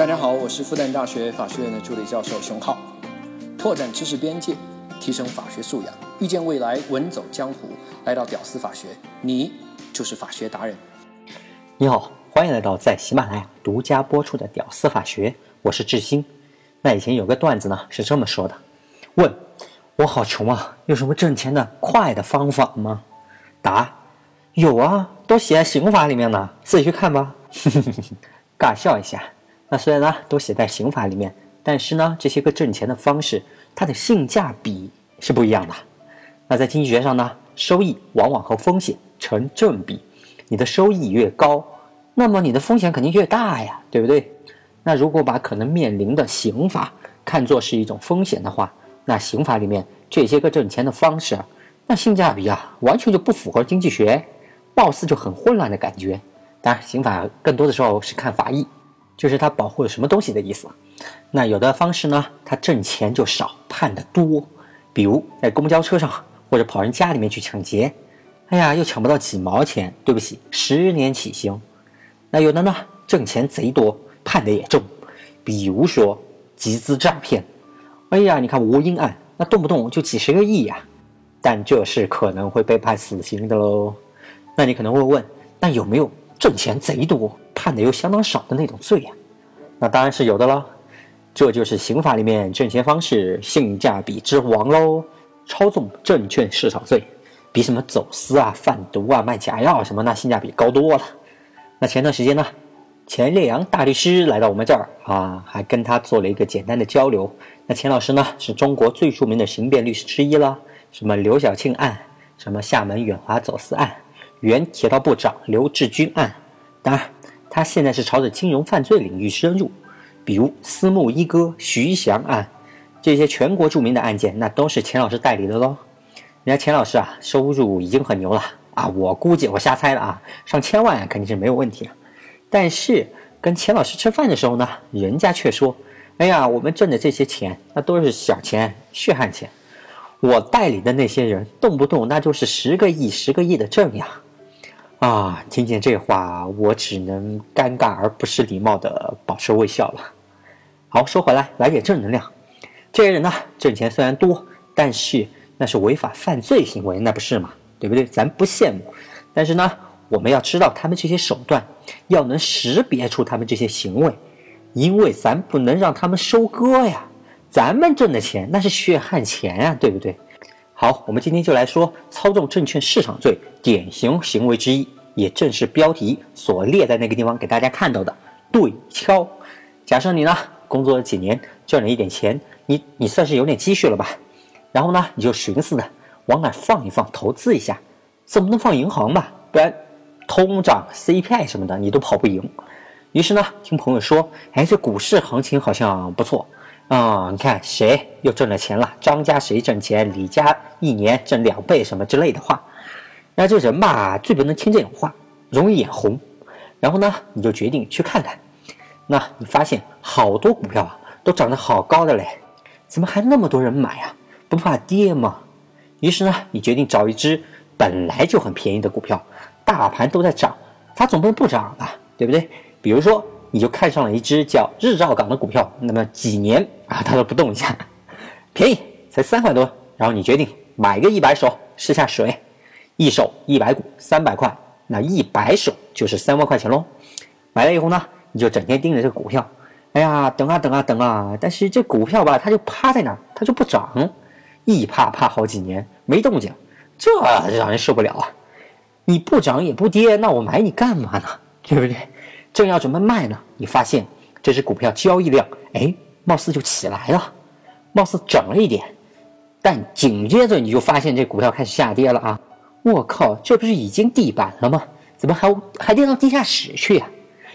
大家好，我是复旦大学法学院的助理教授熊浩，拓展知识边界，提升法学素养，遇见未来，稳走江湖。来到屌丝法学，你就是法学达人。你好，欢迎来到在喜马拉雅独家播出的《屌丝法学》，我是志新。那以前有个段子呢，是这么说的：问，我好穷啊，有什么挣钱的快的方法吗？答，有啊，都写在刑法里面呢，自己去看吧。尬笑一下。那虽然呢都写在刑法里面，但是呢这些个挣钱的方式，它的性价比是不一样的。那在经济学上呢，收益往往和风险成正比，你的收益越高，那么你的风险肯定越大呀，对不对？那如果把可能面临的刑罚看作是一种风险的话，那刑法里面这些个挣钱的方式，那性价比啊完全就不符合经济学，貌似就很混乱的感觉。当然，刑法更多的时候是看法义。就是它保护了什么东西的意思。那有的方式呢，它挣钱就少，判的多。比如在公交车上或者跑人家里面去抢劫，哎呀，又抢不到几毛钱，对不起，十年起刑。那有的呢，挣钱贼多，判的也重。比如说集资诈骗，哎呀，你看吴英案，那动不动就几十个亿呀，但这是可能会被判死刑的喽。那你可能会问，那有没有挣钱贼多？判的又相当少的那种罪呀，那当然是有的了。这就是刑法里面挣钱方式性价比之王喽。操纵证券市场罪，比什么走私啊、贩毒啊、卖假药什么那性价比高多了。那前段时间呢，钱烈阳大律师来到我们这儿啊，还跟他做了一个简单的交流。那钱老师呢，是中国最著名的刑辩律师之一了。什么刘晓庆案，什么厦门远华走私案，原铁道部长刘志军案，当然。他现在是朝着金融犯罪领域深入，比如私募一哥徐翔案，这些全国著名的案件，那都是钱老师代理的喽。人家钱老师啊，收入已经很牛了啊，我估计我瞎猜的啊，上千万肯定是没有问题的。但是跟钱老师吃饭的时候呢，人家却说：“哎呀，我们挣的这些钱，那都是小钱、血汗钱，我代理的那些人，动不动那就是十个亿、十个亿的挣呀。”啊，听见这话，我只能尴尬而不失礼貌的保持微笑了。好，说回来，来点正能量。这些人呢，挣钱虽然多，但是那是违法犯罪行为，那不是吗？对不对？咱不羡慕。但是呢，我们要知道他们这些手段，要能识别出他们这些行为，因为咱不能让他们收割呀。咱们挣的钱那是血汗钱呀，对不对？好，我们今天就来说操纵证券市场罪典型行为之一，也正是标题所列在那个地方给大家看到的对敲。假设你呢工作了几年，赚了一点钱，你你算是有点积蓄了吧？然后呢，你就寻思的往哪放一放，投资一下，总不能放银行吧？不然通胀、CPI 什么的你都跑不赢。于是呢，听朋友说，哎，这股市行情好像不错。啊，你看谁又挣了钱了？张家谁挣钱？李家一年挣两倍什么之类的话，那这人吧最不能听这种话，容易眼红。然后呢，你就决定去看看。那你发现好多股票啊都涨得好高的嘞，怎么还那么多人买啊？不怕跌吗？于是呢，你决定找一只本来就很便宜的股票，大盘都在涨，它总不能不涨吧？对不对？比如说。你就看上了一只叫日照港的股票，那么几年啊，它都不动一下，便宜才三块多，然后你决定买个一百手试下水，一手一百股三百块，那一百手就是三万块钱喽。买了以后呢，你就整天盯着这个股票，哎呀，等啊等啊等啊，但是这股票吧，它就趴在那儿，它就不涨，一趴趴好几年没动静，这让人受不了啊！你不涨也不跌，那我买你干嘛呢？对不对？正要准备卖呢，你发现这只股票交易量，哎，貌似就起来了，貌似涨了一点，但紧接着你就发现这股票开始下跌了啊！我靠，这不是已经地板了吗？怎么还还跌到地下室去呀？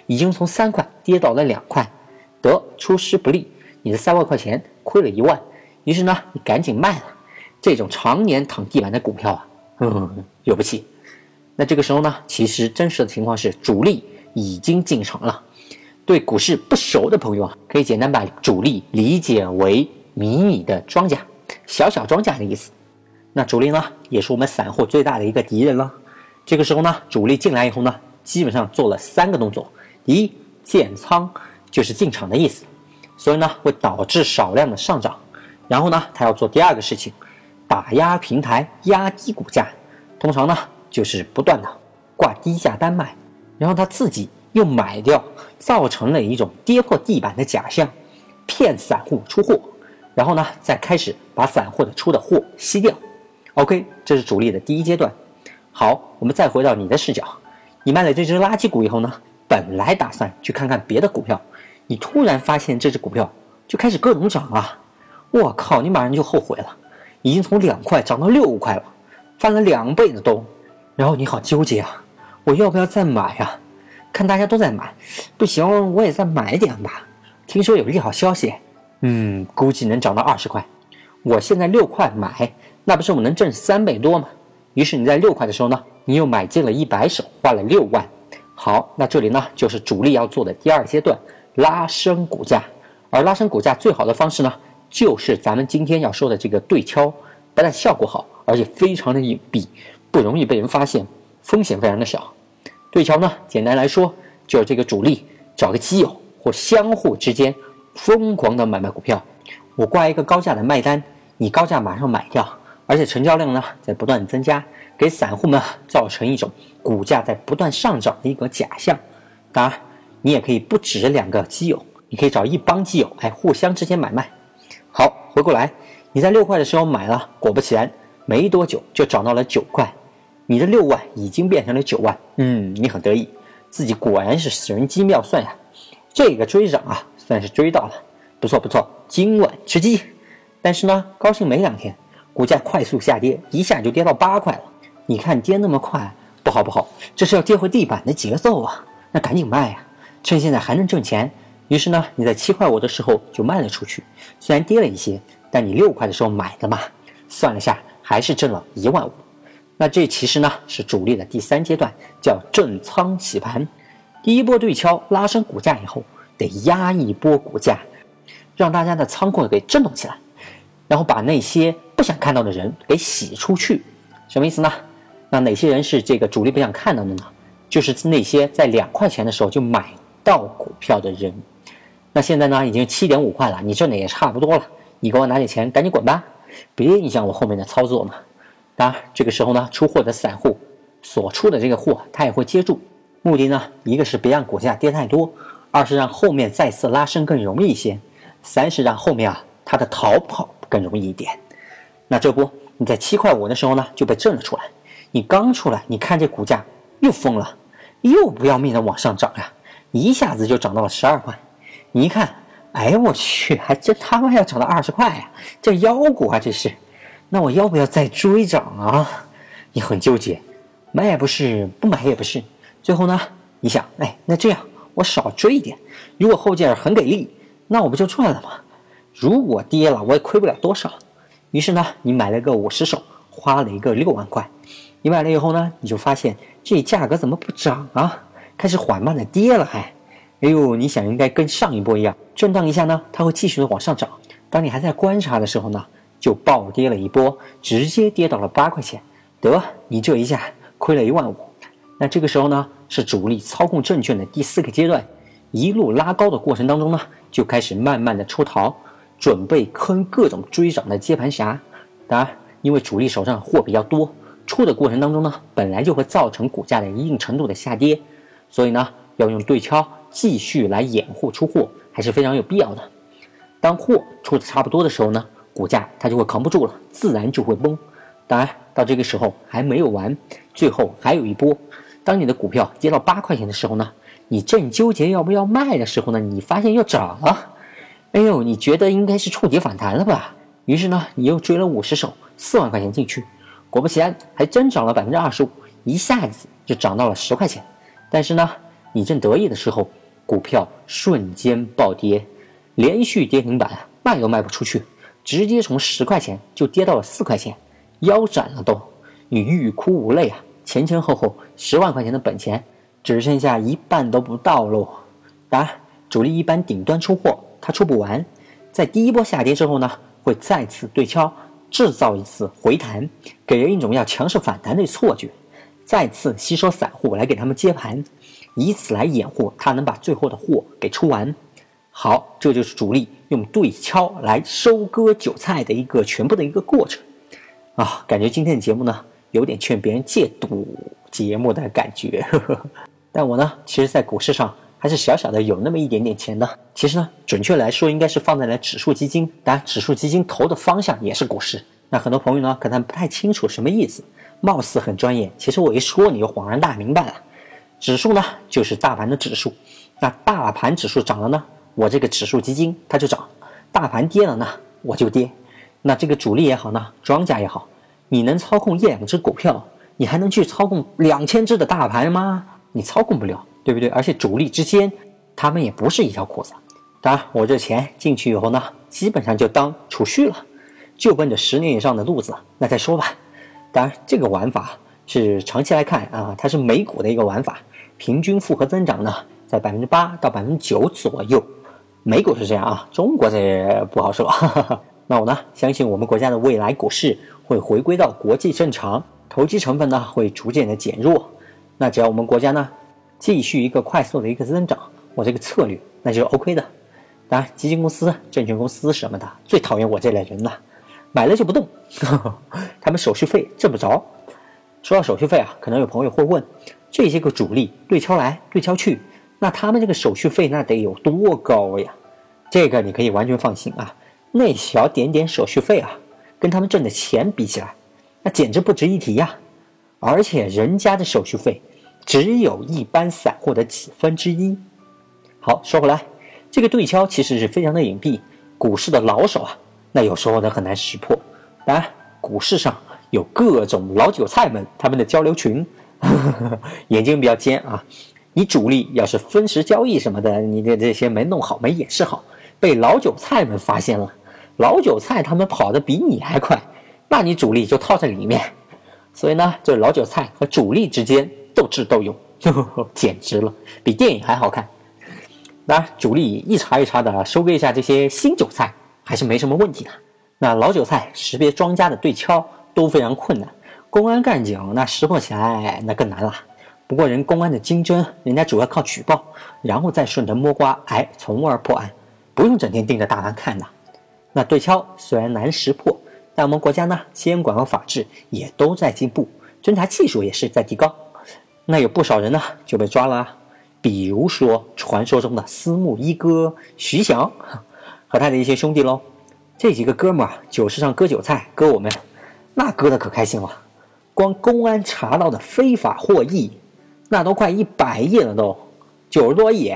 已经从三块跌到了两块，得出师不利，你的三万块钱亏了一万，于是呢，你赶紧卖了。这种常年躺地板的股票啊，嗯，有不起。那这个时候呢，其实真实的情况是主力。已经进场了。对股市不熟的朋友啊，可以简单把主力理解为迷你的庄家，小小庄家的意思。那主力呢，也是我们散户最大的一个敌人了。这个时候呢，主力进来以后呢，基本上做了三个动作：第一，建仓，就是进场的意思，所以呢会导致少量的上涨。然后呢，他要做第二个事情，打压平台，压低股价。通常呢就是不断的挂低价单卖，然后他自己又买掉，造成了一种跌破地板的假象，骗散户出货。然后呢再开始把散户的出的货吸掉。OK，这是主力的第一阶段。好，我们再回到你的视角，你卖了这只垃圾股以后呢，本来打算去看看别的股票，你突然发现这只股票就开始各种涨啊！我靠，你马上就后悔了，已经从两块涨到六块了，翻了两倍的都。然后你好纠结啊，我要不要再买呀？看大家都在买，不行，我也再买点吧。听说有利好消息，嗯，估计能涨到二十块。我现在六块买，那不是我能挣三倍多吗？于是你在六块的时候呢，你又买进了一百手，花了六万。好，那这里呢就是主力要做的第二阶段，拉升股价。而拉升股价最好的方式呢，就是咱们今天要说的这个对敲，不但效果好，而且非常的隐蔽，不容易被人发现，风险非常的小。对敲呢，简单来说就是这个主力找个基友或相互之间疯狂的买卖股票，我挂一个高价的卖单，你高价马上买掉。而且成交量呢在不断增加，给散户们造成一种股价在不断上涨的一个假象。当然，你也可以不止两个基友，你可以找一帮基友，哎，互相之间买卖。好，回过来，你在六块的时候买了，果不其然，没多久就涨到了九块，你的六万已经变成了九万。嗯，你很得意，自己果然是神机妙算呀。这个追涨啊，算是追到了，不错不错，今晚吃鸡。但是呢，高兴没两天。股价快速下跌，一下就跌到八块了。你看跌那么快，不好不好，这是要跌回地板的节奏啊！那赶紧卖呀，趁现在还能挣钱。于是呢，你在七块五的时候就卖了出去，虽然跌了一些，但你六块的时候买的嘛，算了下还是挣了一万五。那这其实呢是主力的第三阶段，叫震仓洗盘。第一波对敲拉升股价以后，得压一波股价，让大家的仓库给震动起来。然后把那些不想看到的人给洗出去，什么意思呢？那哪些人是这个主力不想看到的呢？就是那些在两块钱的时候就买到股票的人。那现在呢，已经七点五块了，你挣的也差不多了，你给我拿点钱，赶紧滚吧，别影响我后面的操作嘛。当然，这个时候呢，出货的散户所出的这个货，他也会接住，目的呢，一个是别让股价跌太多，二是让后面再次拉升更容易一些，三是让后面啊它的逃跑。更容易一点，那这不你在七块五的时候呢就被震了出来，你刚出来，你看这股价又疯了，又不要命的往上涨呀，一下子就涨到了十二块，你一看，哎我去，还真他妈要涨到二十块呀，这妖股啊这是，那我要不要再追涨啊？你很纠结，买也不是，不买也不是，最后呢，你想，哎，那这样我少追一点，如果后劲儿很给力，那我不就赚了吗？如果跌了，我也亏不了多少。于是呢，你买了个五十手，花了一个六万块。你买了以后呢，你就发现这价格怎么不涨啊？开始缓慢的跌了，还。哎呦，你想应该跟上一波一样，震荡一下呢，它会继续的往上涨。当你还在观察的时候呢，就暴跌了一波，直接跌到了八块钱。得，你这一下亏了一万五。那这个时候呢，是主力操控证券的第四个阶段，一路拉高的过程当中呢，就开始慢慢的出逃。准备坑各种追涨的接盘侠，当然，因为主力手上货比较多，出的过程当中呢，本来就会造成股价的一定程度的下跌，所以呢，要用对敲继续来掩护出货，还是非常有必要的。当货出的差不多的时候呢，股价它就会扛不住了，自然就会崩。当然，到这个时候还没有完，最后还有一波。当你的股票跌到八块钱的时候呢，你正纠结要不要卖的时候呢，你发现又涨了。哎呦，你觉得应该是触底反弹了吧？于是呢，你又追了五十手，四万块钱进去，果不其然，还真涨了百分之二十五，一下子就涨到了十块钱。但是呢，你正得意的时候，股票瞬间暴跌，连续跌停板，卖都卖不出去，直接从十块钱就跌到了四块钱，腰斩了都，你欲哭无泪啊！前前后后十万块钱的本钱，只剩下一半都不到喽。当然，主力一般顶端出货。他出不完，在第一波下跌之后呢，会再次对敲，制造一次回弹，给人一种要强势反弹的错觉，再次吸收散户来给他们接盘，以此来掩护他能把最后的货给出完。好，这就是主力用对敲来收割韭菜的一个全部的一个过程啊！感觉今天的节目呢，有点劝别人戒赌节目的感觉。呵 呵但我呢，其实，在股市上还是小小的有那么一点点钱的。其实呢，准确来说，应该是放在了指数基金。当然，指数基金投的方向也是股市。那很多朋友呢，可能不太清楚什么意思，貌似很专业。其实我一说，你就恍然大明白了。指数呢，就是大盘的指数。那大盘指数涨了呢？我这个指数基金它就涨，大盘跌了呢，我就跌。那这个主力也好呢，庄家也好，你能操控一两只股票，你还能去操控两千只的大盘吗？你操控不了，对不对？而且主力之间，他们也不是一条裤子。当然，我这钱进去以后呢，基本上就当储蓄了，就奔着十年以上的路子，那再说吧。当然，这个玩法是长期来看啊，它是美股的一个玩法，平均复合增长呢在百分之八到百分之九左右。美股是这样啊，中国这不好说。那我呢，相信我们国家的未来股市会回归到国际正常，投机成分呢会逐渐的减弱。那只要我们国家呢继续一个快速的一个增长，我这个策略那就是 OK 的。当然，基金公司、证券公司什么的最讨厌我这类人了，买了就不动，他们手续费挣不着。说到手续费啊，可能有朋友会问，这些个主力对敲来对敲去。那他们这个手续费那得有多高呀？这个你可以完全放心啊，那小点点手续费啊，跟他们挣的钱比起来，那简直不值一提呀！而且人家的手续费只有一般散户的几分之一。好，说回来，这个对敲其实是非常的隐蔽，股市的老手啊，那有时候呢很难识破。当然，股市上有各种老韭菜们他们的交流群，眼睛比较尖啊。你主力要是分时交易什么的，你的这些没弄好、没演示好，被老韭菜们发现了，老韭菜他们跑得比你还快，那你主力就套在里面。所以呢，这老韭菜和主力之间斗智斗勇，呵呵呵简直了，比电影还好看。当然，主力一茬一茬的收割一下这些新韭菜，还是没什么问题的。那老韭菜识别庄家的对敲都非常困难，公安干警那识破起来那更难了。不过人公安的经侦，人家主要靠举报，然后再顺藤摸瓜，哎，从而破案，不用整天盯着大案看的。那对敲虽然难识破，但我们国家呢，监管和法治也都在进步，侦查技术也是在提高。那有不少人呢就被抓了，比如说传说中的私募一哥徐翔和他的一些兄弟喽。这几个哥们儿酒市上割韭菜，割我们，那割的可开心了。光公安查到的非法获益。那都快一百亿了，都九十多亿，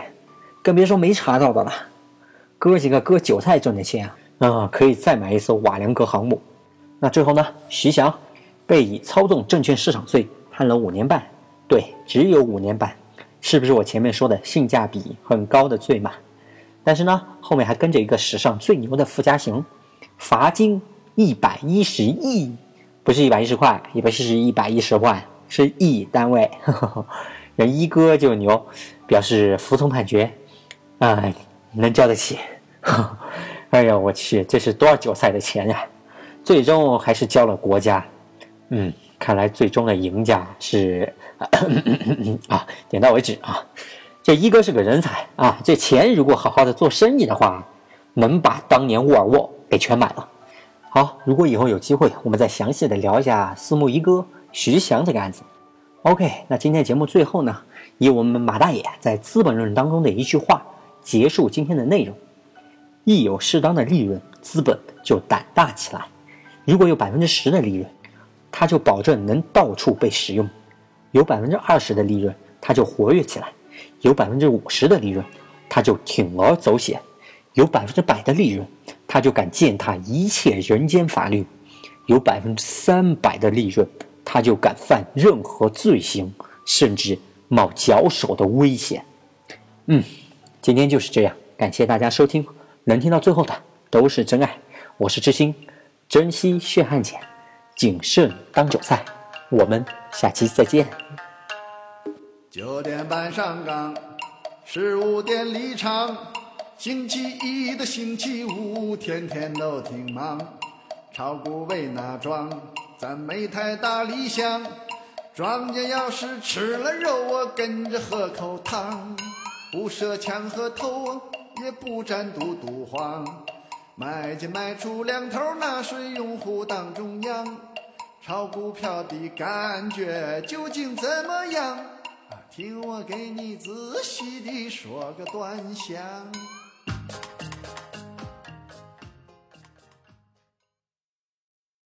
更别说没查到的了。哥几个割韭菜挣的钱啊，啊，可以再买一艘瓦良格航母。那最后呢，徐翔被以操纵证券市场罪判了五年半，对，只有五年半，是不是我前面说的性价比很高的罪嘛？但是呢，后面还跟着一个史上最牛的附加刑，罚金一百一十亿，不是一百一十块，也不是一百一十万。是亿单位，人一哥就牛，表示服从判决，啊，能交得起。哎呀，我去，这是多少韭菜的钱呀！最终还是交了国家。嗯，看来最终的赢家是啊，点到为止啊。这一哥是个人才啊，这钱如果好好的做生意的话，能把当年沃尔沃给全买了。好，如果以后有机会，我们再详细的聊一下私募一哥。徐翔这个案子，OK，那今天节目最后呢，以我们马大爷在《资本论》当中的一句话结束今天的内容：一有适当的利润，资本就胆大起来；如果有百分之十的利润，它就保证能到处被使用；有百分之二十的利润，它就活跃起来；有百分之五十的利润，它就铤而走险；有百分之百的利润，它就敢践踏一切人间法律；有百分之三百的利润。他就敢犯任何罪行，甚至冒绞首的危险。嗯，今天就是这样，感谢大家收听，能听到最后的都是真爱。我是知心，珍惜血汗钱，谨慎当韭菜。我们下期再见。九点半上岗，十五点离场，星期一的星期五，天天都挺忙，炒股为那桩。咱没太大理想，庄家要是吃了肉，我跟着喝口汤，不设枪和头，也不占嘟嘟黄。买进卖出两头纳税用户当中央，炒股票的感觉究竟怎么样？听我给你仔细地说个端详。